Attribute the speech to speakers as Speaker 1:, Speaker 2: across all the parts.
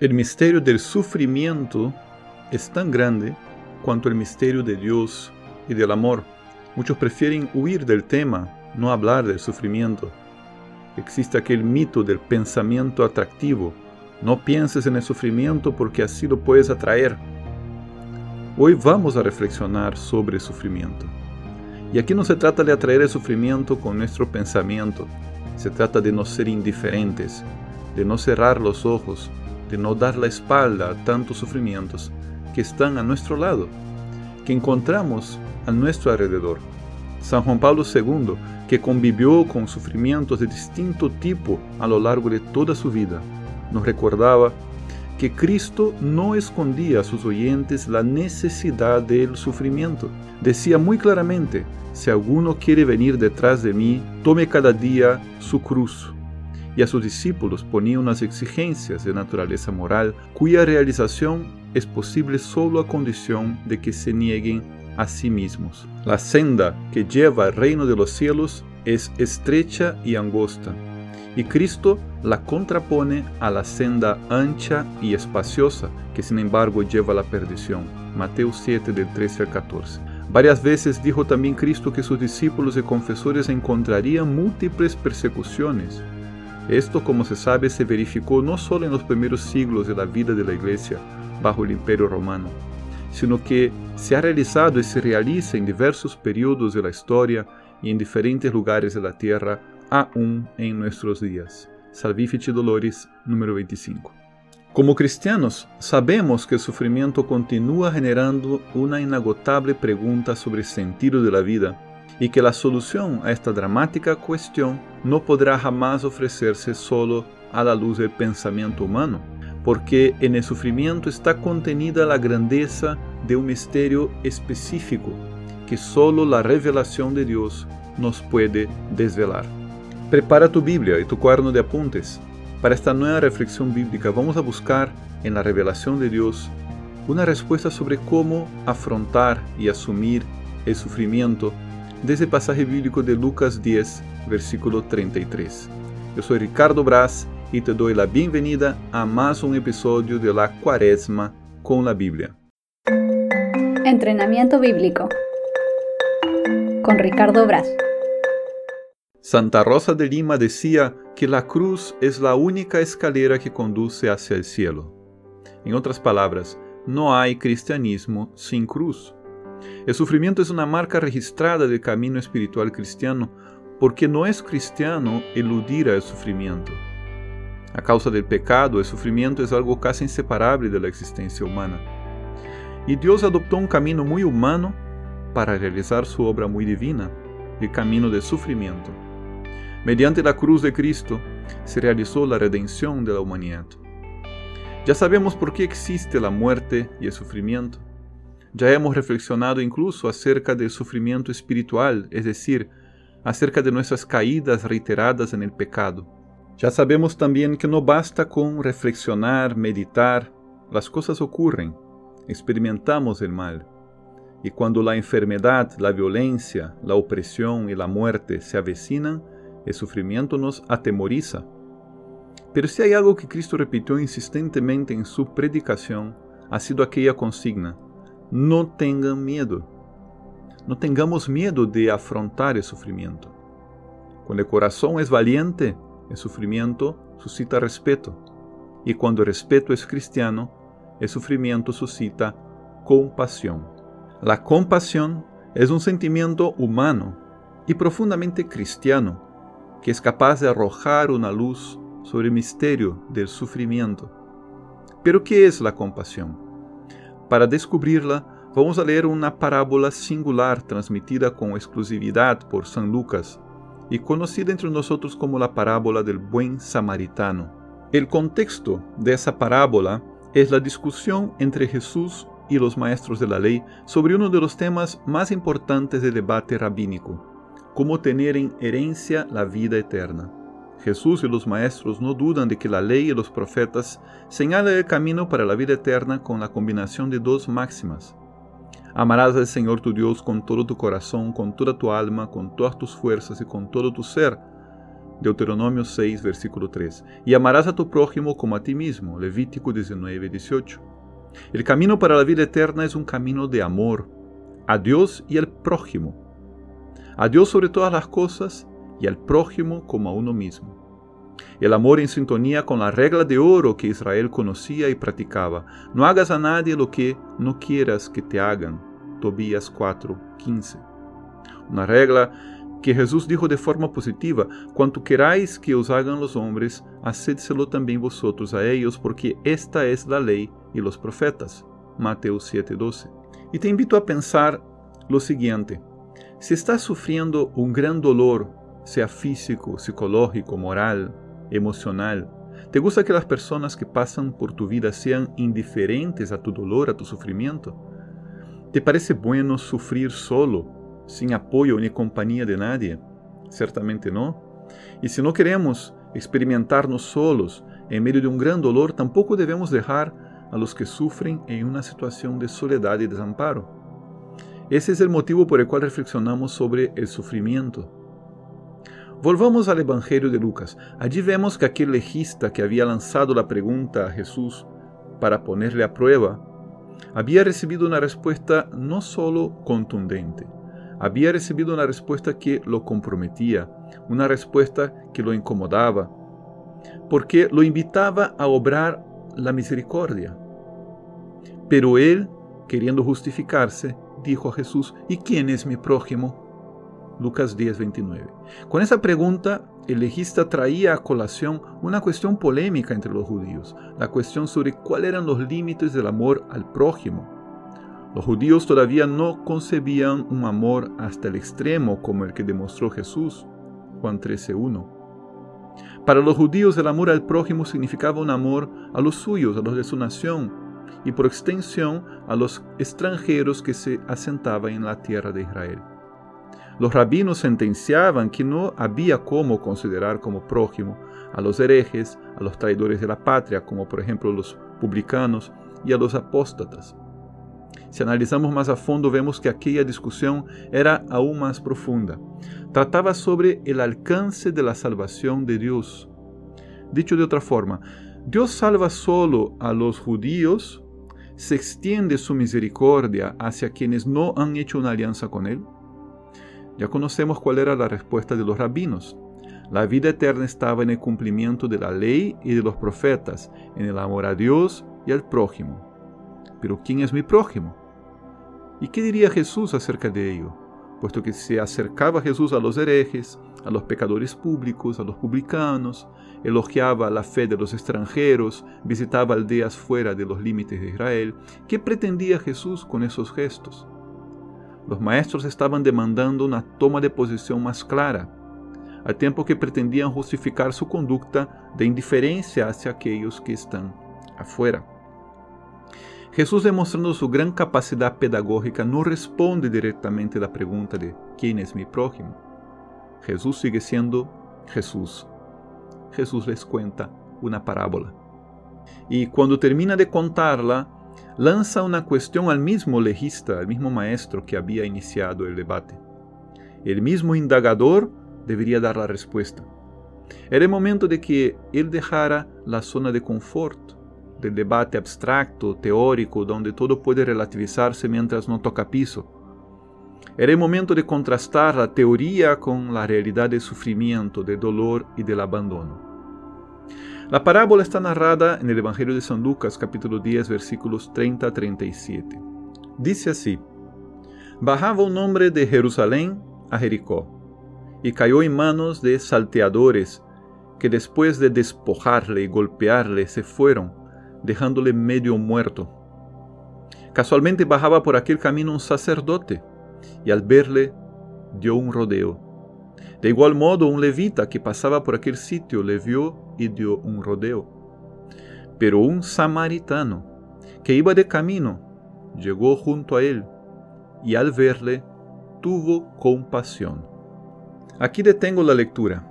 Speaker 1: El misterio del sufrimiento es tan grande cuanto el misterio de Dios y del amor. Muchos prefieren huir del tema, no hablar del sufrimiento. Existe aquel mito del pensamiento atractivo. No pienses en el sufrimiento porque así lo puedes atraer. Hoy vamos a reflexionar sobre el sufrimiento. Y aquí no se trata de atraer el sufrimiento con nuestro pensamiento, se trata de no ser indiferentes, de no cerrar los ojos, de no dar la espalda a tantos sufrimientos que están a nuestro lado, que encontramos a nuestro alrededor. San Juan Pablo II, que convivió con sufrimientos de distinto tipo a lo largo de toda su vida, nos recordaba que Cristo no escondía a sus oyentes la necesidad del sufrimiento. Decía muy claramente, si alguno quiere venir detrás de mí, tome cada día su cruz. Y a sus discípulos ponía unas exigencias de naturaleza moral cuya realización es posible solo a condición de que se nieguen a sí mismos. La senda que lleva al reino de los cielos es estrecha y angosta, y Cristo la contrapone a la senda ancha y espaciosa que sin embargo lleva a la perdición. Mateo 7 del 13 al 14. Varias veces dijo también Cristo que sus discípulos y confesores encontrarían múltiples persecuciones. Esto, como se sabe, se verificó no solo en los primeros siglos de vida de la Iglesia bajo el Imperio Romano, sino que se ha realizado y se realiza en diversos periodos de la y en diferentes lugares de la tierra aún en nuestros días. Salvifici Dolores, número 25. Como cristianos, sabemos que el sufrimiento continúa generando una inagotable pregunta sobre el sentido de la vida y que la solución a esta dramática cuestión no podrá jamás ofrecerse solo a la luz del pensamiento humano, porque en el sufrimiento está contenida la grandeza de un misterio específico que solo la revelación de Dios nos puede desvelar. Prepara tu Biblia y tu cuaderno de apuntes para esta nueva reflexión bíblica vamos a buscar en la revelación de Dios una respuesta sobre cómo afrontar y asumir el sufrimiento desde el pasaje bíblico de Lucas 10, versículo 33. Yo soy Ricardo Braz y te doy la bienvenida a más un episodio de la Cuaresma con la Biblia.
Speaker 2: Entrenamiento bíblico con Ricardo Braz.
Speaker 1: Santa Rosa de Lima decía que la cruz es la única escalera que conduce hacia el cielo. En otras palabras, no hay cristianismo sin cruz. El sufrimiento es una marca registrada del camino espiritual cristiano porque no es cristiano eludir el sufrimiento. A causa del pecado, el sufrimiento es algo casi inseparable de la existencia humana. Y Dios adoptó un camino muy humano para realizar su obra muy divina, el camino del sufrimiento. Mediante la cruz de Cristo se realizó la redención de la humanidad. Ya sabemos por qué existe la muerte y el sufrimiento. Ya hemos reflexionado incluso acerca del sufrimiento espiritual, es decir, acerca de nuestras caídas reiteradas en el pecado. Ya sabemos también que no basta con reflexionar, meditar, las cosas ocurren, experimentamos el mal. Y cuando la enfermedad, la violencia, la opresión y la muerte se avecinan, el sufrimiento nos atemoriza. Pero si hay algo que Cristo repitió insistentemente en su predicación, ha sido aquella consigna, no tengan miedo. No tengamos miedo de afrontar el sufrimiento. Cuando el corazón es valiente, el sufrimiento suscita respeto. Y cuando el respeto es cristiano, el sufrimiento suscita compasión. La compasión es un sentimiento humano y profundamente cristiano que es capaz de arrojar una luz sobre el misterio del sufrimiento. Pero ¿qué es la compasión? Para descubrirla, vamos a leer una parábola singular transmitida con exclusividad por San Lucas y conocida entre nosotros como la parábola del buen samaritano. El contexto de esa parábola es la discusión entre Jesús y los maestros de la ley sobre uno de los temas más importantes del debate rabínico, cómo tener en herencia la vida eterna. Jesús y los maestros no dudan de que la ley y los profetas señalan el camino para la vida eterna con la combinación de dos máximas. Amarás al Señor tu Dios con todo tu corazón, con toda tu alma, con todas tus fuerzas y con todo tu ser. Deuteronomio 6, versículo 3. Y amarás a tu prójimo como a ti mismo. Levítico 19, 18. El camino para la vida eterna es un camino de amor a Dios y al prójimo. A Dios sobre todas las cosas y al prójimo como a uno mismo. El amor en sintonía con la regla de oro que Israel conocía y practicaba. No hagas a nadie lo que no quieras que te hagan. Tobías 4, 15. Una regla que Jesús dijo de forma positiva, cuanto queráis que os hagan los hombres, hacédselo también vosotros a ellos, porque esta es la ley y los profetas. Mateo 7:12. Y te invito a pensar lo siguiente, si estás sufriendo un gran dolor, sea físico, psicológico, moral, emocional, ¿te gusta que las personas que pasan por tu vida sean indiferentes a tu dolor, a tu sufrimiento? ¿Te parece bueno sufrir solo? sin apoyo ni compañía de nadie? Certamente no. Y si no queremos experimentarnos solos en medio de un gran dolor, tampoco debemos dejar a los que sufren en una situación de soledad y desamparo. Ese es el motivo por el cual reflexionamos sobre el sufrimiento. Volvamos al Evangelio de Lucas. Allí vemos que aquel legista que había lanzado la pregunta a Jesús para ponerle a prueba, había recibido una respuesta no solo contundente, había recibido una respuesta que lo comprometía, una respuesta que lo incomodaba, porque lo invitaba a obrar la misericordia. Pero él, queriendo justificarse, dijo a Jesús, ¿y quién es mi prójimo? Lucas 10, 29. Con esa pregunta, el legista traía a colación una cuestión polémica entre los judíos, la cuestión sobre cuáles eran los límites del amor al prójimo. Los judíos todavía no concebían un amor hasta el extremo como el que demostró Jesús, Juan 13.1. Para los judíos el amor al prójimo significaba un amor a los suyos, a los de su nación, y por extensión a los extranjeros que se asentaban en la tierra de Israel. Los rabinos sentenciaban que no había cómo considerar como prójimo a los herejes, a los traidores de la patria, como por ejemplo los publicanos, y a los apóstatas. Si analizamos más a fondo, vemos que aquella discusión era aún más profunda. Trataba sobre el alcance de la salvación de Dios. Dicho de otra forma, Dios salva solo a los judíos, se extiende su misericordia hacia quienes no han hecho una alianza con Él. Ya conocemos cuál era la respuesta de los rabinos. La vida eterna estaba en el cumplimiento de la ley y de los profetas, en el amor a Dios y al prójimo. Pero ¿quién es mi prójimo? ¿Y qué diría Jesús acerca de ello? Puesto que se acercaba Jesús a los herejes, a los pecadores públicos, a los publicanos, elogiaba la fe de los extranjeros, visitaba aldeas fuera de los límites de Israel, ¿qué pretendía Jesús con esos gestos? Los maestros estaban demandando una toma de posición más clara, al tiempo que pretendían justificar su conducta de indiferencia hacia aquellos que están afuera. Jesús, demostrando su gran capacidad pedagógica, no responde directamente a la pregunta de ¿quién es mi prójimo? Jesús sigue siendo Jesús. Jesús les cuenta una parábola. Y cuando termina de contarla, lanza una cuestión al mismo legista, al mismo maestro que había iniciado el debate. El mismo indagador debería dar la respuesta. Era el momento de que él dejara la zona de confort del debate abstracto, teórico, donde todo puede relativizarse mientras no toca piso. Era el momento de contrastar la teoría con la realidad del sufrimiento, del dolor y del abandono. La parábola está narrada en el Evangelio de San Lucas capítulo 10 versículos 30 a 37. Dice así, Bajaba un hombre de Jerusalén a Jericó y cayó en manos de salteadores que después de despojarle y golpearle se fueron dejándole medio muerto. Casualmente bajaba por aquel camino un sacerdote y al verle dio un rodeo. De igual modo un levita que pasaba por aquel sitio le vio y dio un rodeo. Pero un samaritano que iba de camino llegó junto a él y al verle tuvo compasión. Aquí detengo la lectura.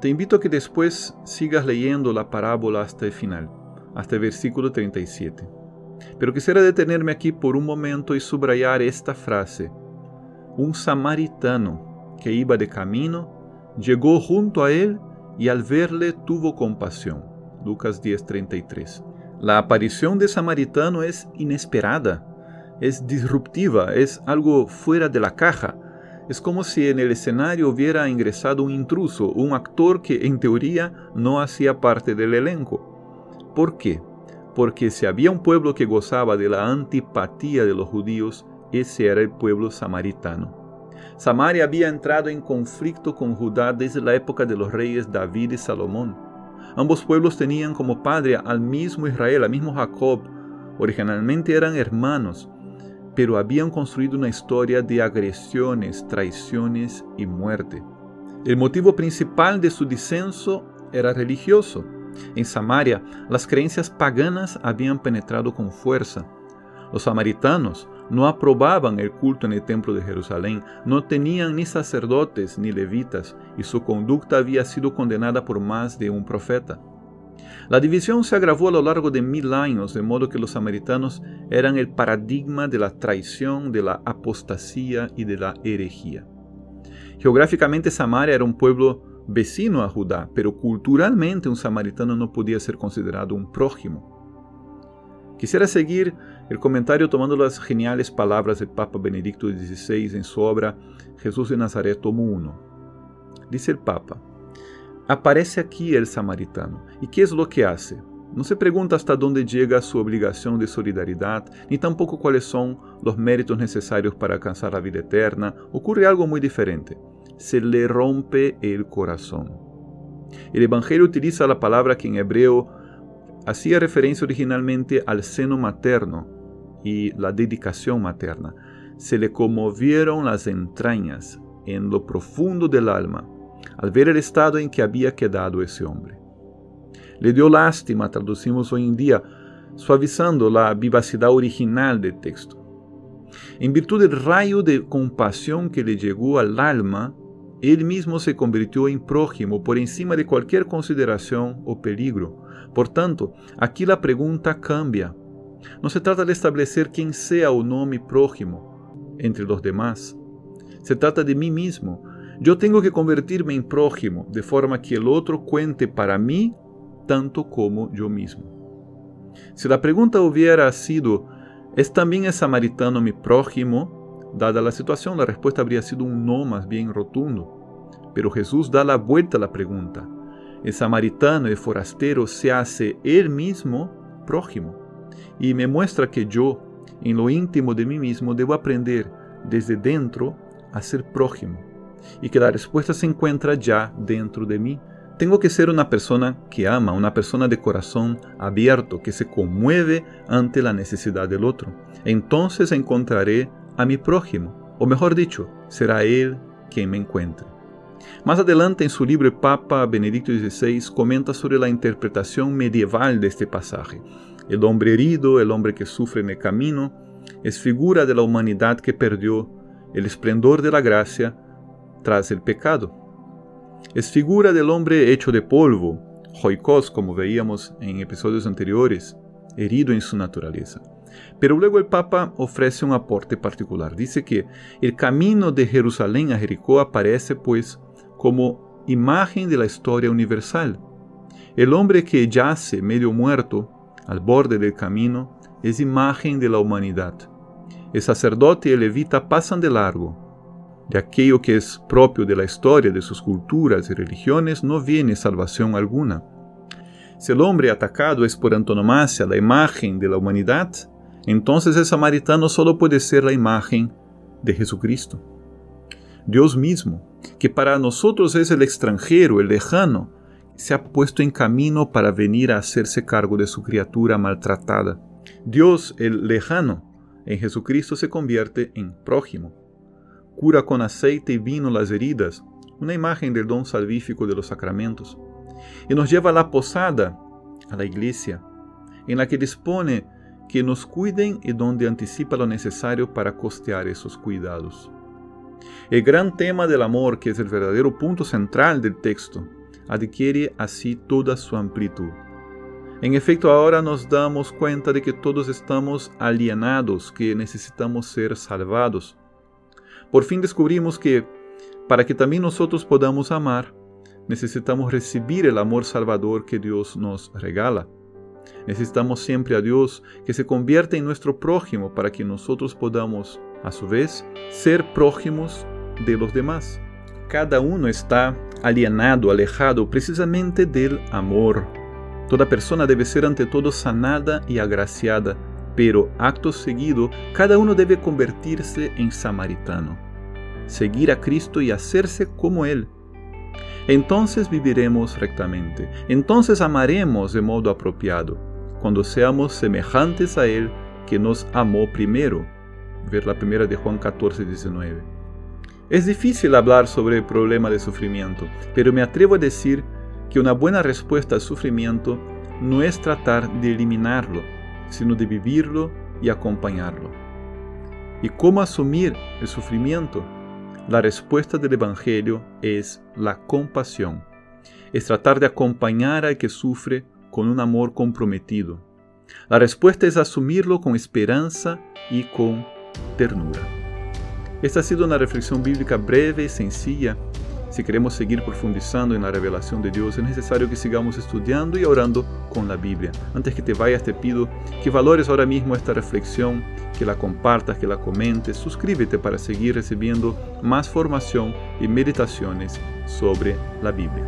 Speaker 1: Te invito a que después sigas leyendo la parábola hasta el final hasta el versículo 37. Pero quisiera detenerme aquí por un momento y subrayar esta frase. Un samaritano que iba de camino llegó junto a él y al verle tuvo compasión. Lucas 10:33. La aparición de Samaritano es inesperada, es disruptiva, es algo fuera de la caja. Es como si en el escenario hubiera ingresado un intruso, un actor que en teoría no hacía parte del elenco. ¿Por qué? Porque si había un pueblo que gozaba de la antipatía de los judíos, ese era el pueblo samaritano. Samaria había entrado en conflicto con Judá desde la época de los reyes David y Salomón. Ambos pueblos tenían como padre al mismo Israel, al mismo Jacob. Originalmente eran hermanos, pero habían construido una historia de agresiones, traiciones y muerte. El motivo principal de su disenso era religioso. En Samaria, las creencias paganas habían penetrado con fuerza. Los samaritanos no aprobaban el culto en el templo de Jerusalén, no tenían ni sacerdotes ni levitas, y su conducta había sido condenada por más de un profeta. La división se agravó a lo largo de mil años, de modo que los samaritanos eran el paradigma de la traición, de la apostasía y de la herejía. Geográficamente Samaria era un pueblo vecino a Judá, pero culturalmente un samaritano no podía ser considerado un prójimo. Quisiera seguir el comentario tomando las geniales palabras del Papa Benedicto XVI en su obra Jesús de Nazaret, tomo 1. Dice el Papa, aparece aquí el samaritano. ¿Y qué es lo que hace? No se pregunta hasta dónde llega su obligación de solidaridad, ni tampoco cuáles son los méritos necesarios para alcanzar la vida eterna. Ocurre algo muy diferente. Se le rompe el corazón. El Evangelio utiliza la palabra que en hebreo hacía referencia originalmente al seno materno y la dedicación materna. Se le conmovieron las entrañas en lo profundo del alma al ver el estado en que había quedado ese hombre. Le dio lástima, traducimos hoy en día, suavizando la vivacidad original del texto. En virtud del rayo de compasión que le llegó al alma, él mismo se convirtió en prójimo por encima de cualquier consideración o peligro. Por tanto, aquí la pregunta cambia. No se trata de establecer quién sea o no mi prójimo entre los demás. Se trata de mí mismo. Yo tengo que convertirme en prójimo de forma que el otro cuente para mí tanto como yo mismo. Si la pregunta hubiera sido, ¿es también el samaritano mi prójimo? Dada la situación, la respuesta habría sido un no más bien rotundo. Pero Jesús da la vuelta a la pregunta. El samaritano, el forastero, se hace él mismo prójimo y me muestra que yo, en lo íntimo de mí mismo, debo aprender desde dentro a ser prójimo y que la respuesta se encuentra ya dentro de mí. Tengo que ser una persona que ama, una persona de corazón abierto, que se conmueve ante la necesidad del otro. Entonces encontraré a mi prójimo, o mejor dicho, será Él quien me encuentre. Más adelante en su libro Papa Benedicto XVI comenta sobre la interpretación medieval de este pasaje. El hombre herido, el hombre que sufre en el camino, es figura de la humanidad que perdió el esplendor de la gracia tras el pecado. Es figura del hombre hecho de polvo, joikos como veíamos en episodios anteriores, herido en su naturaleza. Pero luego el Papa ofrece un aporte particular. Dice que el camino de Jerusalén a Jericó aparece pues como imagen de la historia universal. El hombre que yace medio muerto al borde del camino es imagen de la humanidad. El sacerdote y el levita pasan de largo. De aquello que es propio de la historia de sus culturas y religiones no viene salvación alguna. Si el hombre atacado es por antonomasia la imagen de la humanidad, entonces el samaritano solo puede ser la imagen de Jesucristo. Dios mismo, que para nosotros es el extranjero, el lejano, se ha puesto en camino para venir a hacerse cargo de su criatura maltratada. Dios, el lejano, en Jesucristo se convierte en prójimo. Cura con aceite y vino las heridas, una imagen del don salvífico de los sacramentos, y nos lleva a la posada, a la iglesia, en la que dispone que nos cuiden y donde anticipa lo necesario para costear esos cuidados. El gran tema del amor, que es el verdadero punto central del texto, adquiere así toda su amplitud. En efecto, ahora nos damos cuenta de que todos estamos alienados, que necesitamos ser salvados. Por fin descubrimos que, para que también nosotros podamos amar, necesitamos recibir el amor salvador que Dios nos regala. Necesitamos siempre a Dios que se convierta en nuestro prójimo para que nosotros podamos, a su vez, ser prójimos de los demás. Cada uno está alienado, alejado precisamente del amor. Toda persona debe ser ante todo sanada y agraciada, pero acto seguido cada uno debe convertirse en samaritano, seguir a Cristo y hacerse como Él. Entonces viviremos rectamente, entonces amaremos de modo apropiado, cuando seamos semejantes a Él que nos amó primero. Ver la primera de Juan 14, 19. Es difícil hablar sobre el problema de sufrimiento, pero me atrevo a decir que una buena respuesta al sufrimiento no es tratar de eliminarlo, sino de vivirlo y acompañarlo. ¿Y cómo asumir el sufrimiento? La respuesta del Evangelio es la compasión. Es tratar de acompañar al que sufre con un amor comprometido. La respuesta es asumirlo con esperanza y con ternura. Esta ha sido una reflexión bíblica breve y sencilla si queremos seguir profundizando en la revelación de Dios, es necesario que sigamos estudiando y orando con la Biblia. Antes que te vayas, te pido que valores ahora mismo esta reflexión, que la compartas, que la comentes. Suscríbete para seguir recibiendo más formación y meditaciones sobre la Biblia.